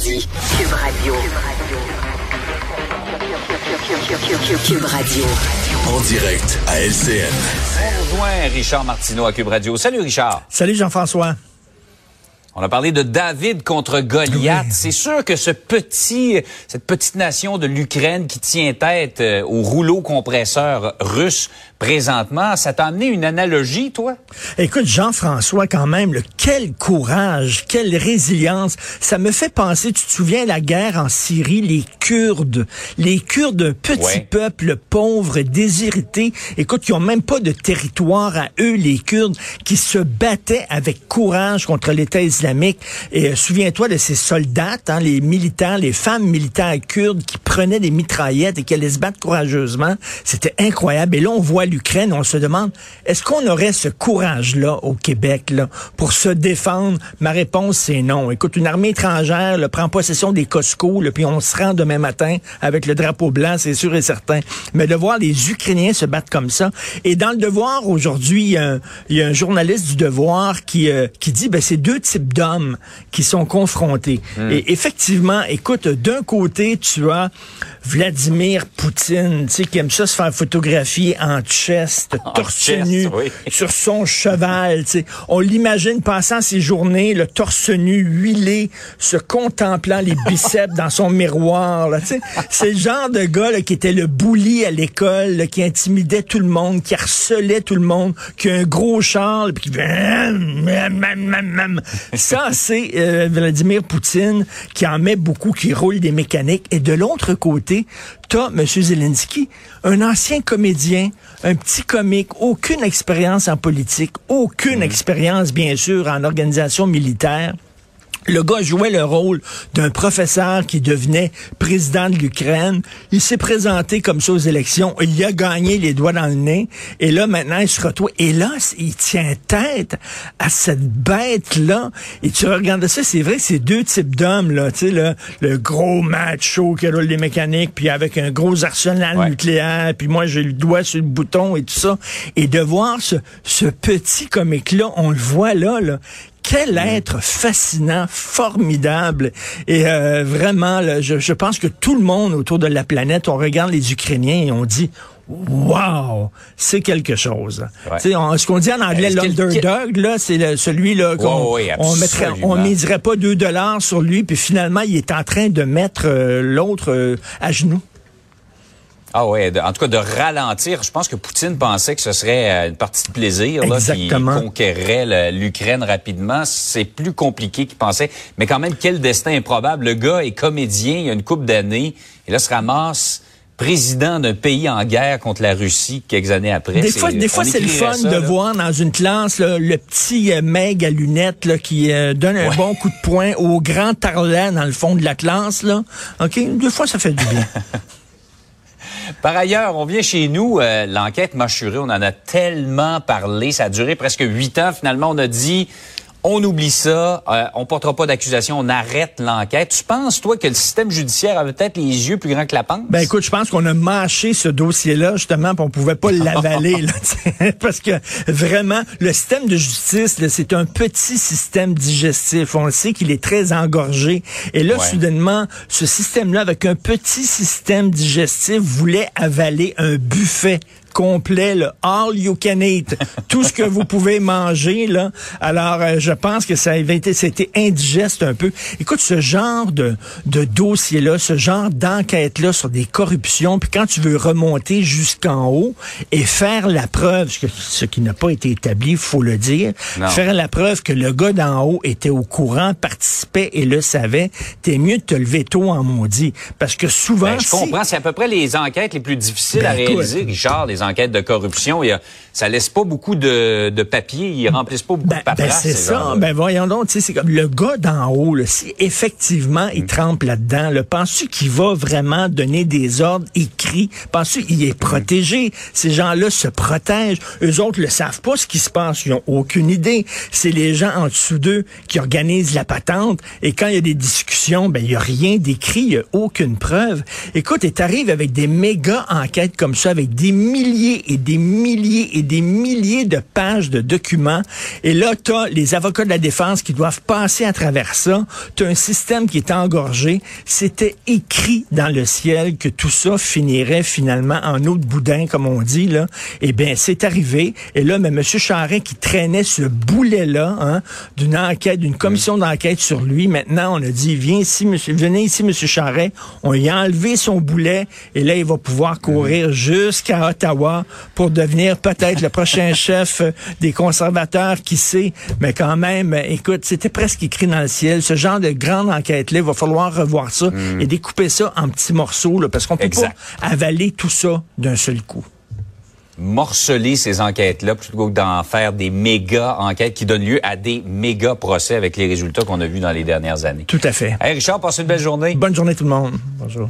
dit. Cube Radio. Cube Radio. En direct à LCN. On rejoint Richard Martineau à Cube Radio. Salut Richard. Salut Jean-François. On a parlé de David contre Goliath. Oui. C'est sûr que ce petit, cette petite nation de l'Ukraine qui tient tête euh, au rouleau compresseur russe présentement, ça t'a amené une analogie, toi? Écoute, Jean-François, quand même, le, quel courage, quelle résilience. Ça me fait penser, tu te souviens, la guerre en Syrie, les Kurdes, les Kurdes, un petit Ouais. peuple pauvre, déshérité. Écoute, ils ont même pas de territoire à eux, les Kurdes, qui se battaient avec courage contre l'État Et euh, souviens-toi de ces soldats, hein, les militaires, les femmes militaires kurdes qui prenaient des mitraillettes et qui allaient se battre courageusement. C'était incroyable. Et là, on voit l'Ukraine, on se demande, est-ce qu'on aurait ce courage-là au Québec là, pour se défendre? Ma réponse, c'est non. Écoute, une armée étrangère là, prend possession des Costco, là, puis on se rend demain matin avec le drapeau blanc, c'est sûr et certain. Mais de voir les Ukrainiens se battre comme ça. Et dans le Devoir, aujourd'hui, il y, y a un journaliste du Devoir qui, euh, qui dit, ben, c'est deux types d'hommes qui sont confrontés. Et effectivement, écoute, d'un côté, tu as Vladimir Poutine, tu sais, qui aime ça se faire photographier en chest, torse chest, nu, oui. sur son cheval. tu sais. On l'imagine passant ses journées, le torse nu, huilé, se contemplant les biceps dans son miroir. là, tu sais. C'est le genre de gars là, qui était le bully à l'école, là, qui intimidait tout le monde, qui harcelait tout le monde, qui a un gros char, puis qui fait... Ça, c'est euh, Vladimir Poutine qui en met beaucoup, qui roule des mécaniques. Et de l'autre côté, t'as M. Zelensky, un ancien comédien, un petit comique, aucune expérience en politique, aucune expérience, bien sûr, en organisation militaire. Le gars jouait le rôle d'un professeur qui devenait président de l'Ukraine. Il s'est présenté comme ça aux élections. Il a gagné les doigts dans le nez. Et là, maintenant, il se retrouve. Et là, il tient tête à cette bête-là. Et tu regardes ça, c'est vrai que c'est deux types d'hommes, là. Tu sais, le, le gros macho qui roule les mécaniques, puis avec un gros arsenal Ouais. nucléaire, puis moi, j'ai le doigt sur le bouton et tout ça. Et de voir ce, ce petit comique-là, on le voit là, là. Quel être fascinant, formidable. Et euh, vraiment, là, je, je pense que tout le monde autour de la planète, on regarde les Ukrainiens et on dit, wow, c'est quelque chose. Ouais. Tu sais, on- Ce qu'on dit en anglais, que- l'underdog, là, c'est le- celui-là qu'on Ouais, ouais, on mettrait, on miserait pas deux dollars sur lui, puis finalement, il est en train de mettre euh, l'autre euh, à genoux. Ah ouais, de- en tout cas de ralentir. Je pense que Poutine pensait que ce serait euh, une partie de plaisir là, qui conquerrait l'Ukraine rapidement. C'est plus compliqué qu'il pensait. Mais quand même, quel destin improbable. Le gars est comédien il y a une couple d'années et là se ramasse président d'un pays en guerre contre la Russie quelques années après. Des fois, des fois c'est le fun ça, de là. voir dans une classe là, le petit euh, meg à lunettes là, qui euh, donne un Ouais. bon coup de poing au grand tarlet dans le fond de la classe. Là. OK? Des fois, ça fait du bien. Par ailleurs, on vient chez nous, euh, l'enquête mâchurée, on en a tellement parlé, ça a duré presque huit ans. Finalement, on a dit, on oublie ça, euh, on portera pas d'accusation, on arrête l'enquête. Tu penses, toi, que le système judiciaire avait peut-être les yeux plus grands que la panse? Ben écoute, je pense qu'on a mâché ce dossier-là justement, puis on pouvait pas l'avaler parce que vraiment le système de justice, c'est un petit système digestif. On le sait qu'il est très engorgé. Et là, Ouais. soudainement, ce système-là, avec un petit système digestif, voulait avaler un buffet complet, là, all you can eat, tout ce que vous pouvez manger là. Alors, euh, je pense que ça avait été, c'était indigeste un peu. Écoute, ce genre de, de dossier-là, ce genre d'enquête-là sur des corruptions, puis quand tu veux remonter jusqu'en haut et faire la preuve, ce, que- ce qui n'a pas été établi, faut le dire, Non. faire la preuve que le gars d'en haut était au courant, participait et le savait, t'es mieux de te lever tôt en maudit. Parce que souvent, Ben, je si- comprends, c'est à peu près les enquêtes les plus difficiles à Ben, écoute. réaliser, Richard, les enquêtes de corruption. Il y a, ça laisse pas beaucoup de, de papier, ils remplissent pas beaucoup Ben, de paperasse. ben, c'est ces ça. Ben voyons donc, c'est comme le gars d'en haut, là, si effectivement Mm. il trempe là-dedans, là, penses-tu qu'il va vraiment donner des ordres? Écrits? Penses-tu qu'il est protégé? Ces gens-là se protègent. Eux autres le savent pas ce qui se passe. Ils ont aucune idée. C'est les gens en dessous d'eux qui organisent la patente. Et quand il y a des discussions, ben il y a rien d'écrit, il y a aucune preuve. Écoute, et t'arrives avec des méga enquêtes comme ça, avec des milliers et des milliers et des milliers de pages de documents. Et là, tu as les avocats de la défense qui doivent passer à travers ça. Tu as un système qui est engorgé. C'était écrit dans le ciel que tout ça finirait finalement en eau de boudin, comme on dit. Là. Eh bien, c'est arrivé. Et là, mais M. Charret qui traînait ce boulet-là hein, d'une enquête, d'une commission d'enquête sur lui, maintenant, on a dit, viens ici, monsieur, venez ici, M. Charret. On lui a enlevé son boulet et là, il va pouvoir courir jusqu'à Ottawa pour devenir peut-être le prochain chef des conservateurs, qui sait. Mais quand même, écoute, c'était presque écrit dans le ciel. Ce genre de grande enquête-là, il va falloir revoir ça et découper ça en petits morceaux, là, parce qu'on peut Exact. pas avaler tout ça d'un seul coup. morceler ces enquêtes-là plutôt que d'en faire des méga enquêtes qui donnent lieu à des méga procès avec les résultats qu'on a vus dans les dernières années. Tout à fait. Hey Richard, passe une belle journée. Bonne journée tout le monde. Bonjour.